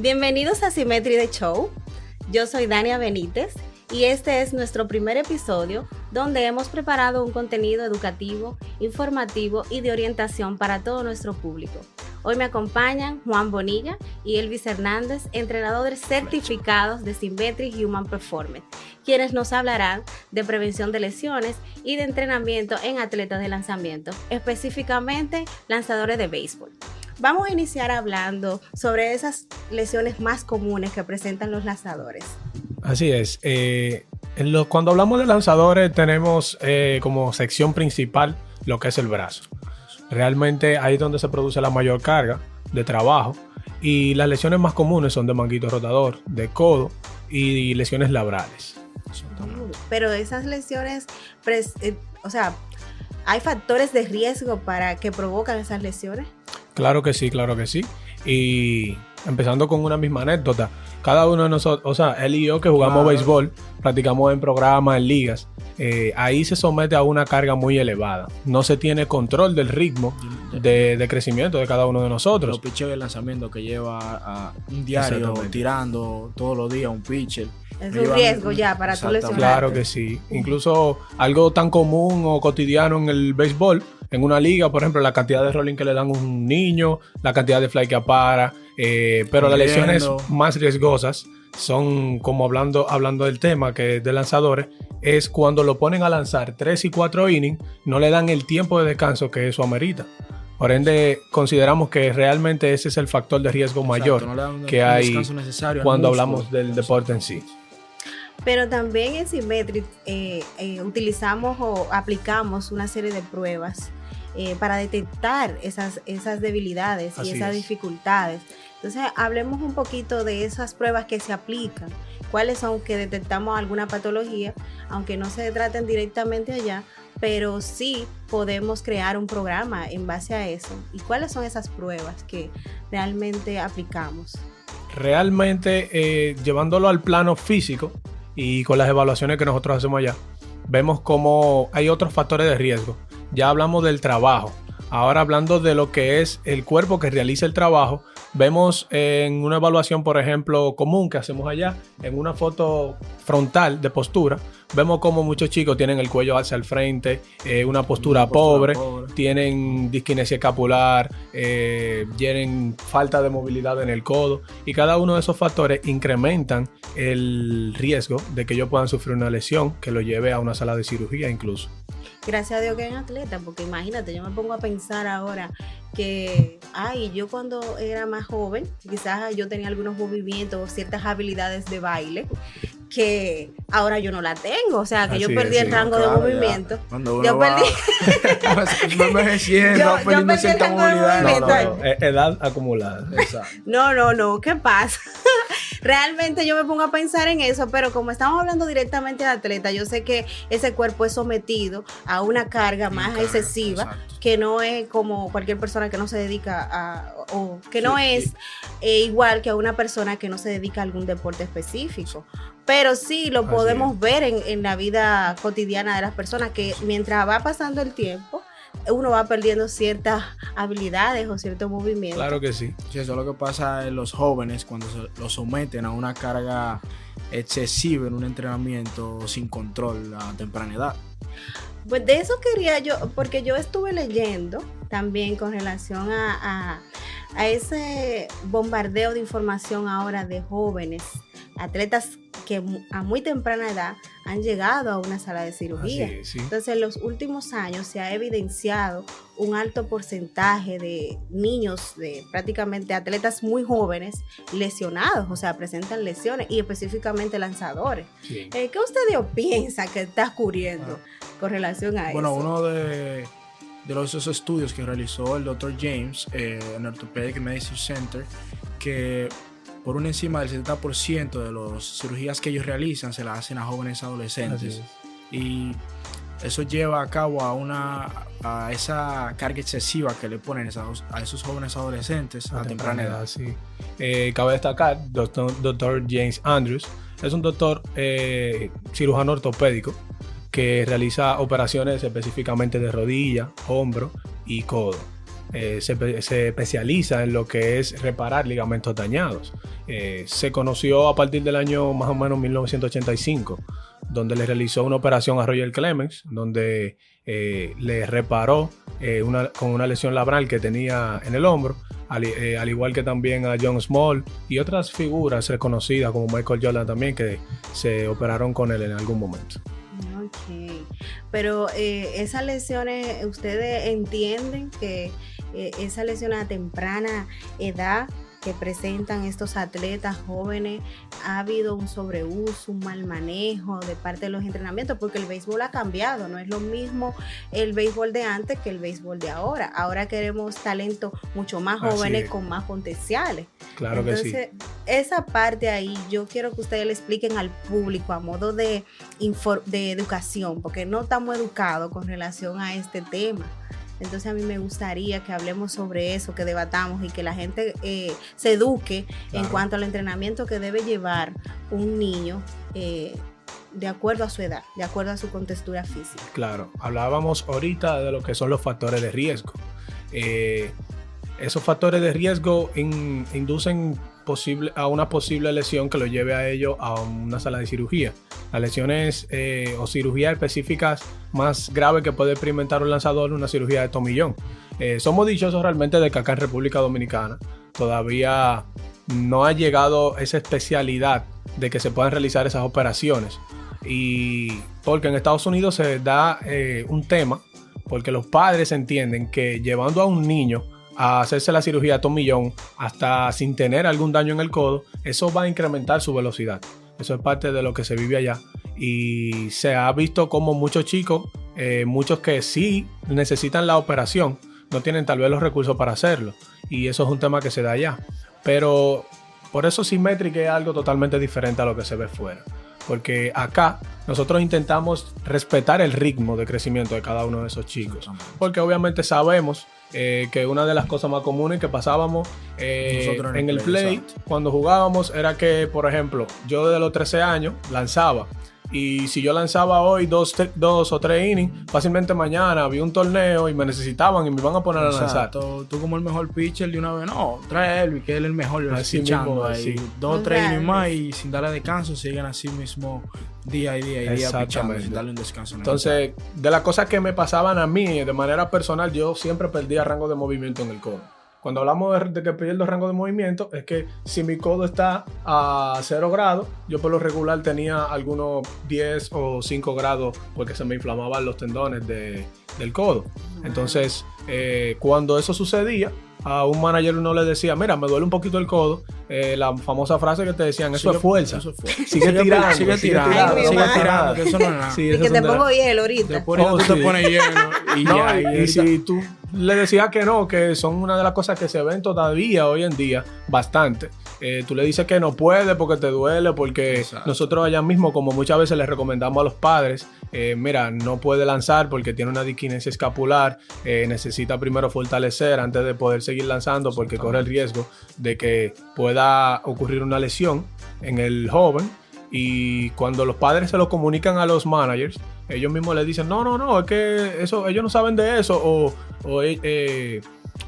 Bienvenidos a Symmetry The Show. Yo soy Dania Benítez y este es nuestro primer episodio donde hemos preparado un contenido educativo, informativo y de orientación para todo nuestro público. Hoy me acompañan Juan Bonilla y Elvis Hernández, entrenadores certificados de Symmetry Human Performance, quienes nos hablarán de prevención de lesiones y de entrenamiento en atletas de lanzamiento, específicamente lanzadores de béisbol. Vamos a iniciar hablando sobre esas lesiones más comunes que presentan los lanzadores. Así es. Eh, cuando hablamos de lanzadores tenemos eh, como sección principal lo que es el brazo. Realmente ahí es donde se produce la mayor carga de trabajo y las lesiones más comunes son de manguito rotador, de codo y lesiones labrales. Pero esas lesiones, eh, o sea, ¿hay factores de riesgo para que provocan esas lesiones? Claro que sí, claro que sí. Y empezando con una misma anécdota, cada uno de nosotros, o sea, él y yo que jugamos béisbol, practicamos en programas, en ligas, eh, ahí se somete a una carga muy elevada. No se tiene control del ritmo de, crecimiento de cada uno de nosotros. Los pitchers de lanzamiento que lleva a un diario tirando todos los días un pitcher. Es un riesgo ya para tu lesionarte. Claro que sí. Incluso algo tan común o cotidiano en el béisbol, en una liga, por ejemplo, la cantidad de rolling que le dan a un niño, la cantidad de fly que apara, eh, pero las lesiones más riesgosas son, como hablando, hablando del tema que es de lanzadores, es cuando lo ponen a lanzar 3 y 4 innings, no le dan el tiempo de descanso que eso amerita. Por ende, consideramos que realmente ese es el factor de riesgo mayor que hay cuando hablamos del deporte en sí. Pero también en Symmetric eh, eh, utilizamos o aplicamos una serie de pruebas eh, para detectar esas, esas debilidades y esas dificultades. Entonces, hablemos un poquito de esas pruebas que se aplican, cuáles son que detectamos alguna patología, aunque no se traten directamente allá, pero sí podemos crear un programa en base a eso. ¿Y cuáles son esas pruebas que realmente aplicamos? Realmente, eh, llevándolo al plano físico y con las evaluaciones que nosotros hacemos allá, vemos cómo hay otros factores de riesgo. Ya hablamos del trabajo. Ahora hablando de lo que es el cuerpo que realiza el trabajo, vemos en una evaluación, por ejemplo, común que hacemos allá, en una foto frontal de postura, vemos como muchos chicos tienen el cuello hacia el frente, eh, una postura, pobre, tienen disquinesia escapular, eh, tienen falta de movilidad en el codo y cada uno de esos factores incrementan el riesgo de que ellos puedan sufrir una lesión que lo lleve a una sala de cirugía incluso gracias a Dios que hay atleta, porque imagínate, yo me pongo a pensar ahora que, ay, yo cuando era más joven, quizás yo tenía algunos movimientos o ciertas habilidades de baile que ahora yo no la tengo, o sea, que yo perdí el rango de movimiento. yo perdí yo, perdí cierta movilidad. No, no, edad acumulada. No, no, no, ¿qué pasa? Realmente yo me pongo a pensar en eso, pero como estamos hablando directamente de atleta, yo sé que ese cuerpo es sometido a una carga más excesiva, que no es como cualquier persona que no se dedica a, o que no es eh, igual que a una persona que no se dedica a algún deporte específico. Pero sí lo podemos ver en, en la vida cotidiana de las personas, que mientras va pasando el tiempo, uno va perdiendo ciertas habilidades o ciertos movimientos. Claro que sí. eso es lo que pasa en los jóvenes cuando se los someten a una carga excesiva en un entrenamiento sin control a temprana edad. Pues de eso quería yo, porque yo estuve leyendo también con relación a, a ese bombardeo de información ahora de jóvenes, atletas que a muy temprana edad han llegado a una sala de cirugía. Entonces, en los últimos años se ha evidenciado un alto porcentaje de niños, de prácticamente atletas muy jóvenes, lesionados, o sea, presentan lesiones y específicamente lanzadores. Eh, ¿Qué usted piensa que está ocurriendo ah. con relación a eso? Bueno, uno de, de los esos estudios que realizó el doctor James eh, en Orthopedic Medicine Center, que por un encima del 70% de las cirugías que ellos realizan se las hacen a jóvenes adolescentes. Y eso lleva a cabo a una a esa carga excesiva que le ponen a, esos jóvenes adolescentes a, temprana edad. Sí. Eh, cabe destacar, doctor, doctor, James Andrews es un doctor eh, cirujano ortopédico que realiza operaciones específicamente de rodilla, hombro y codo. Eh, se, especializa en lo que es reparar ligamentos dañados. Eh, se conoció a partir del año más o menos 1985, donde le realizó una operación a Roger Clemens, donde eh, le reparó una, con una lesión labral que tenía en el hombro, al, al, igual que también a John Small y otras figuras reconocidas como Michael Jordan también, que se operaron con él en algún momento. Ok, pero esas lesiones, ¿ustedes entienden que eh, esa lesión a temprana edad que presentan estos atletas jóvenes, ha habido un sobreuso, un mal manejo de parte de los entrenamientos, porque el béisbol ha cambiado, no es lo mismo el béisbol de antes que el béisbol de ahora. Ahora queremos talentos mucho más jóvenes con más potenciales. Claro que sí. Esa parte ahí yo quiero que ustedes le expliquen al público a modo de, de educación, porque no estamos educados con relación a este tema. Entonces a mí me gustaría que hablemos sobre eso, que debatamos y que la gente eh, se eduque en cuanto al entrenamiento que debe llevar un niño. Eh, de acuerdo a su edad, de acuerdo a su contextura física. Claro, hablábamos ahorita de lo que son los factores de riesgo. Eh, esos factores de riesgo inducen posible, a una posible lesión que lo lleve a ello a una sala de cirugía. Las lesiones eh, o cirugías específicas más graves que puede experimentar un lanzador, una cirugía de tomillón. Eh, somos dichosos realmente de que acá en República Dominicana todavía no ha llegado esa especialidad de que se puedan realizar esas operaciones. Y porque en Estados Unidos se da eh, un tema, porque los padres entienden que llevando a un niño hacerse la cirugía a tomillón hasta sin tener algún daño en el codo, eso va a incrementar su velocidad. Eso es parte de lo que se vive allá. Y se ha visto como muchos chicos, eh, muchos que sí necesitan la operación, no tienen tal vez los recursos para hacerlo. Y eso es un tema que se da allá. Pero por eso simétrica es algo totalmente diferente a lo que se ve fuera. Porque acá nosotros intentamos respetar el ritmo de crecimiento de cada uno de esos chicos. Porque obviamente sabemos eh, que una de las cosas más comunes que pasábamos eh, en, el play, cuando jugábamos era que, por ejemplo, yo desde los 13 años lanzaba y si yo lanzaba hoy dos, dos o tres innings, fácilmente mañana había un torneo y me necesitaban y me iban a poner a lanzar. Tú como el mejor pitcher de una vez, no, trae a Elvis, que él es el mejor. Así mismo, ahí. Dos o tres innings más y sin darle descanso siguen así mismo día y día y día pichando sin darle un descanso. Entonces, de las cosas que me pasaban a mí de manera personal, yo siempre perdía rango de movimiento en el codo. Cuando hablamos de, que pierdo rango de movimiento, es que si mi codo está a 0 grados, yo por lo regular tenía algunos 10 o 5 grados porque se me inflamaban los tendones del codo. Entonces, eh, cuando eso sucedía, a un manager uno le decía, mira, me duele un poquito el codo, eh, la famosa frase que te decían, eso, es, fuerza. eso Sigue, tirando, sigue tirando, sigue tirando, que eso no es nada. y que te pongo hielo ahorita. Después oh, tú te pones hielo y ya. y si tú le decías que no, que son una de las cosas que se ven todavía hoy en día bastante. Eh, tú le dices que no puede porque te duele, porque nosotros allá mismo, como muchas veces les recomendamos a los padres, eh, mira, no puede lanzar porque tiene una disquinesia escapular, eh, necesita primero fortalecer antes de poder seguir lanzando porque corre el riesgo de que pueda ocurrir una lesión en el joven. Y cuando los padres se lo comunican a los managers, ellos mismos le dicen, no, no, no, es que eso, ellos no saben de eso, o, o eh,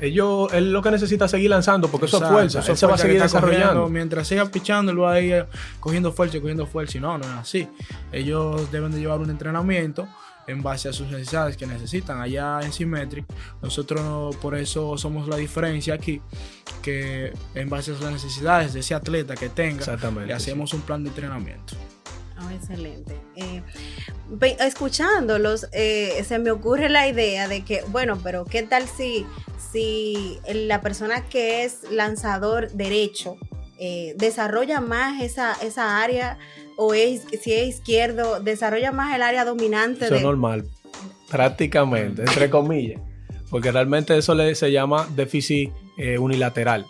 ellos, él lo que necesita es seguir lanzando porque eso es fuerza, eso se va a seguir desarrollando. Mientras siga pichando, él va a ir cogiendo fuerza y cogiendo fuerza. Y no, no es así. Ellos deben de llevar un entrenamiento en base a sus necesidades que necesitan allá en Symmetric. Nosotros por eso somos la diferencia aquí, que en base a las necesidades de ese atleta que tenga, le hacemos un plan de entrenamiento. Excelente. Eh, escuchándolos, eh, se me ocurre la idea de que, bueno, pero ¿qué tal si, si la persona que es lanzador derecho eh, desarrolla más esa, esa área o es, si es izquierdo, desarrolla más el área dominante? Eso es normal, prácticamente, entre comillas, porque realmente eso le, se llama déficit unilateral.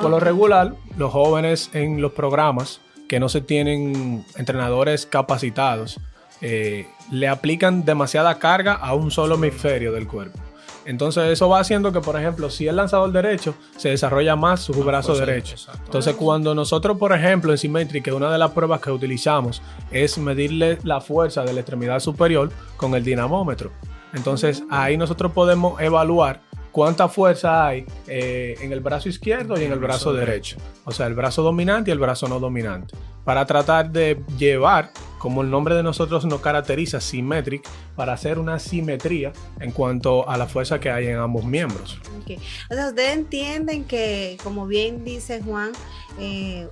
Por lo regular, los jóvenes en los programas que no se tienen entrenadores capacitados, eh, le aplican demasiada carga a un solo hemisferio del cuerpo. Entonces eso va haciendo que, por ejemplo, si el lanzador derecho, se desarrolla más su brazo derecho. Entonces cuando nosotros, por ejemplo, en Symmetric, que una de las pruebas que utilizamos es medirle la fuerza de la extremidad superior con el dinamómetro. Entonces ahí nosotros podemos evaluar cuánta fuerza hay eh, en el brazo izquierdo y en el brazo derecho. O sea, el brazo dominante y el brazo no dominante. Para tratar de llevar, como el nombre de nosotros nos caracteriza, symmetric, para hacer una simetría en cuanto a la fuerza que hay en ambos miembros. O sea, ustedes entienden que, como bien dice Juan, eh,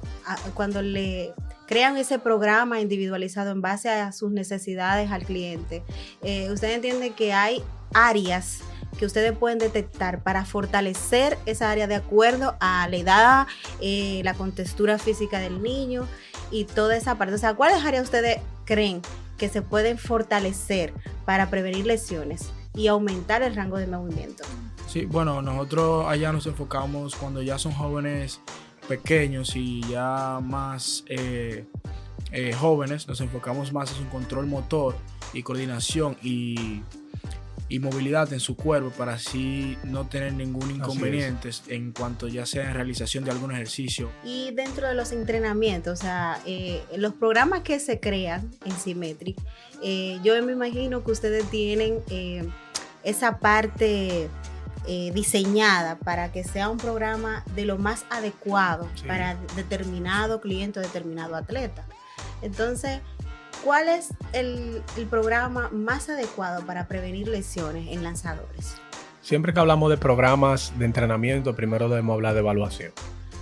cuando le crean ese programa individualizado en base a sus necesidades al cliente, eh, ustedes entienden que hay áreas que ustedes pueden detectar para fortalecer esa área de acuerdo a la edad, eh, la contextura física del niño y toda esa parte. O sea, ¿cuáles áreas ustedes creen que se pueden fortalecer para prevenir lesiones y aumentar el rango de movimiento? Sí, bueno, nosotros allá nos enfocamos cuando ya son jóvenes pequeños y ya más eh, eh, jóvenes, nos enfocamos más en su control motor y coordinación y y movilidad en su cuerpo para así no tener ningún inconveniente en cuanto ya sea en realización de algún ejercicio. Y dentro de los entrenamientos, o sea, eh, los programas que se crean en Symmetric, eh, yo me imagino que ustedes tienen eh, esa parte diseñada para que sea un programa de lo más adecuado para determinado cliente o determinado atleta. Entonces, ¿Cuál es el, programa más adecuado para prevenir lesiones en lanzadores? Siempre que hablamos de programas de entrenamiento, primero debemos hablar de evaluación,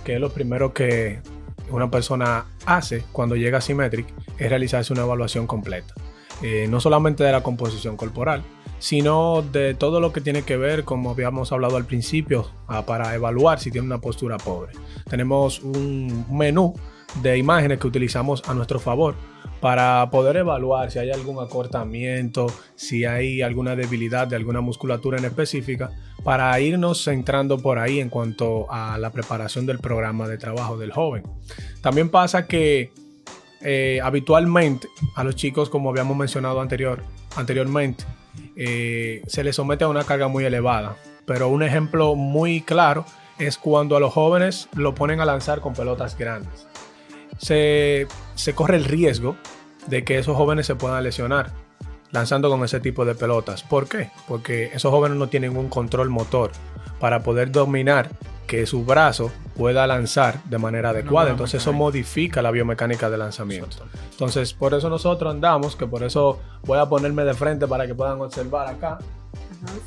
que es lo primero que una persona hace cuando llega a Symmetric, es realizarse una evaluación completa. Eh, no solamente de la composición corporal, sino de todo lo que tiene que ver, como habíamos hablado al principio, ah, para evaluar si tiene una postura pobre. Tenemos un menú de imágenes que utilizamos a nuestro favor para poder evaluar si hay algún acortamiento, si hay alguna debilidad de alguna musculatura en específica, para irnos centrando por ahí en cuanto a la preparación del programa de trabajo del joven. También pasa que eh, habitualmente a los chicos, como habíamos mencionado anterior, anteriormente, eh, se les somete a una carga muy elevada. Pero un ejemplo muy claro es cuando a los jóvenes lo ponen a lanzar con pelotas grandes se, corre el riesgo de que esos jóvenes se puedan lesionar lanzando con ese tipo de pelotas. ¿Por qué? Porque esos jóvenes no tienen un control motor para poder dominar que su brazo pueda lanzar de manera adecuada. Entonces eso modifica la biomecánica de lanzamiento. Entonces por eso nosotros andamos, que por eso voy a ponerme de frente para que puedan observar acá.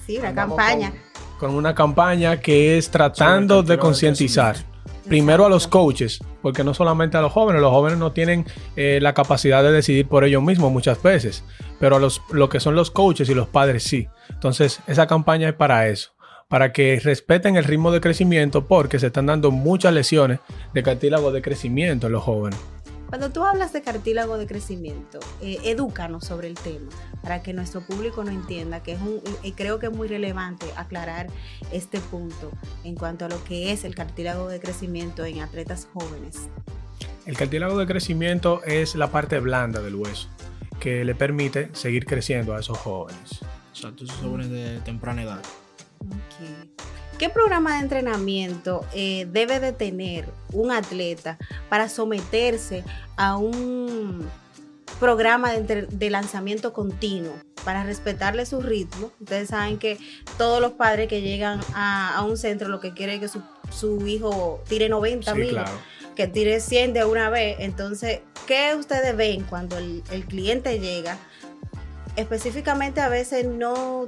sí, una campaña. Con, una campaña que es tratando de concientizar primero a los coaches, porque no solamente a los jóvenes, los jóvenes no tienen eh, la capacidad de decidir por ellos mismos muchas veces, pero a los, lo que son los coaches y los padres sí. Entonces, esa campaña es para eso, para que respeten el ritmo de crecimiento, porque se están dando muchas lesiones de cartílago de crecimiento en los jóvenes. Cuando tú hablas de cartílago de crecimiento, eh, edúcanos sobre el tema para que nuestro público no entienda que es un, y creo que es muy relevante aclarar este punto en cuanto a lo que es el cartílago de crecimiento en atletas jóvenes. El cartílago de crecimiento es la parte blanda del hueso que le permite seguir creciendo a esos jóvenes. Exacto, esos jóvenes de temprana edad. ¿Qué programa de entrenamiento eh, debe de tener un atleta para someterse a un programa de, lanzamiento continuo para respetarle su ritmo? Ustedes saben que todos los padres que llegan a, un centro lo que quieren es que su, hijo tire 90 mil, que tire 100 de una vez. Entonces, ¿qué ustedes ven cuando el cliente llega? Específicamente a veces no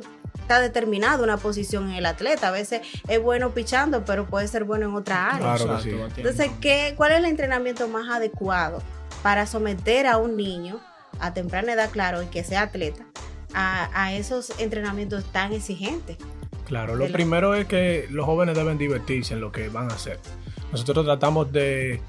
está determinada una posición en el atleta. A veces es bueno pichando, pero puede ser bueno en otra área. Entonces, ¿qué, ¿cuál es el entrenamiento más adecuado para someter a un niño a temprana edad, claro, y que sea atleta, a, esos entrenamientos tan exigentes? Claro, lo primero es que los jóvenes deben divertirse en lo que van a hacer. Nosotros tratamos de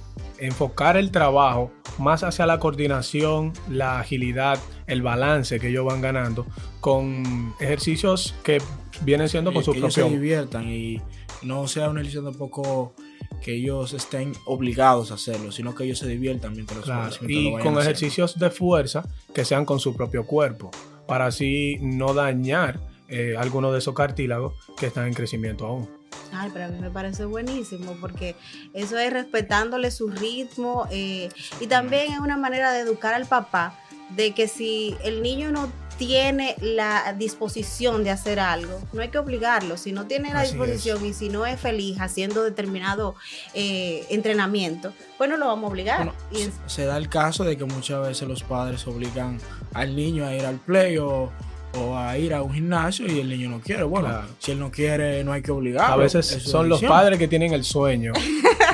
enfocar el trabajo más hacia la coordinación, la agilidad, el balance que ellos van ganando con ejercicios que vienen siendo con su que se diviertan y no sea un ejercicio tampoco que ellos estén obligados a hacerlo, sino que ellos se diviertan mientras, claro, Y con ejercicios de fuerza que sean con su propio cuerpo, para así no dañar eh, algunos de esos cartílagos que están en crecimiento aún. Ay, pero a mí me parece buenísimo porque eso es respetándole su ritmo eh, y también es una manera de educar al papá de que si el niño no tiene la disposición de hacer algo, no hay que obligarlo. Si no tiene la Así disposición y si no es feliz haciendo determinado eh, entrenamiento, pues no lo vamos a obligar. Bueno, Y se da el caso de que muchas veces los padres obligan al niño a ir al play o, o a ir a un gimnasio y el niño no quiere. Bueno, Claro. si él no quiere, no hay que obligarlo. A veces son los padres que tienen el sueño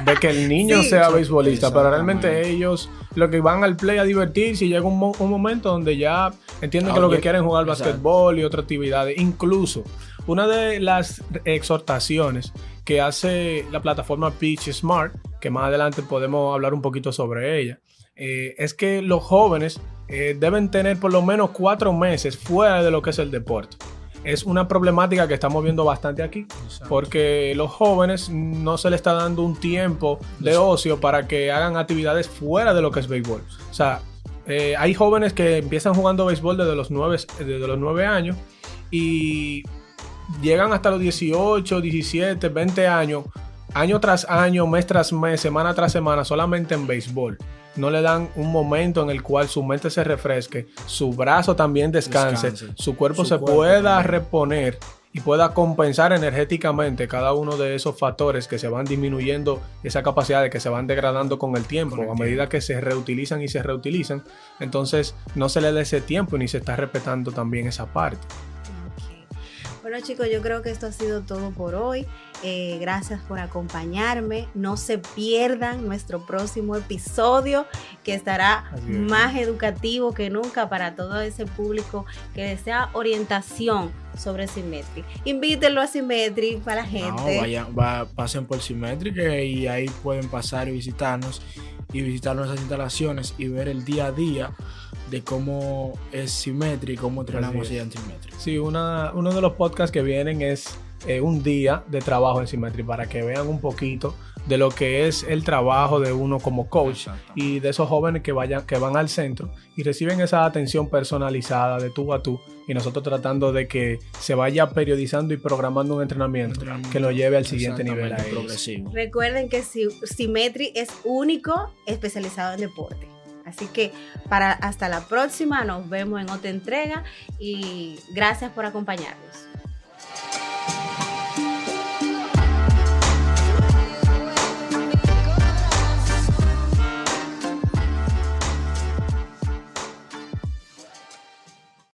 de que el niño Sí. sea beisbolista, pero realmente ellos lo que van al play a divertirse y llega un, mo- un momento donde ya entienden Ah, que lo que quieren es jugar basquetbol y otras actividades. Incluso una de las exhortaciones que hace la plataforma Pitch Smart, que más adelante podemos hablar un poquito sobre ella, eh, es que los jóvenes eh, deben tener por lo menos cuatro meses fuera de lo que es el deporte. Es una problemática que estamos viendo bastante aquí, Exacto. porque los jóvenes no se les está dando un tiempo de ocio para que hagan actividades fuera de lo que es béisbol. O sea, eh, hay jóvenes que empiezan jugando béisbol desde los 9, desde los 9 años y llegan hasta los 18, 17, 20 años, año tras año, mes tras mes, semana tras semana, solamente en béisbol. No le dan un momento en el cual su mente se refresque, su brazo también descanse, Descanse. su cuerpo Su se cuerpo pueda también. reponer y pueda compensar energéticamente cada uno de esos factores que se van disminuyendo, esa capacidad de que se van degradando con el tiempo, Con el a medida que se reutilizan y se reutilizan. Entonces no se le da ese tiempo ni se está respetando también esa parte. Bueno chicos, yo creo que esto ha sido todo por hoy. Eh, gracias por acompañarme. No se pierdan nuestro próximo episodio que estará es. más educativo que nunca para todo ese público que desea orientación sobre Symmetry. Invítenlo a Symmetry para la No, gente. vayan, va- pasen por Simétrica y ahí pueden pasar y visitarnos y visitar nuestras instalaciones y ver el día a día de cómo es Symmetry y cómo entrenamos allá en. Sí, una, uno de los podcasts que vienen es eh, un día de trabajo en Symmetry para que vean un poquito de lo que es el trabajo de uno como coach y de esos jóvenes que vayan que van al centro y reciben esa atención personalizada de tú a tú y nosotros tratando de que se vaya periodizando y programando un entrenamiento, Entrenamiento. que lo lleve al siguiente nivel a progresivo. Recuerden que Symmetry es único especializado en deporte. Así que para hasta la próxima nos vemos en otra entrega y gracias por acompañarnos.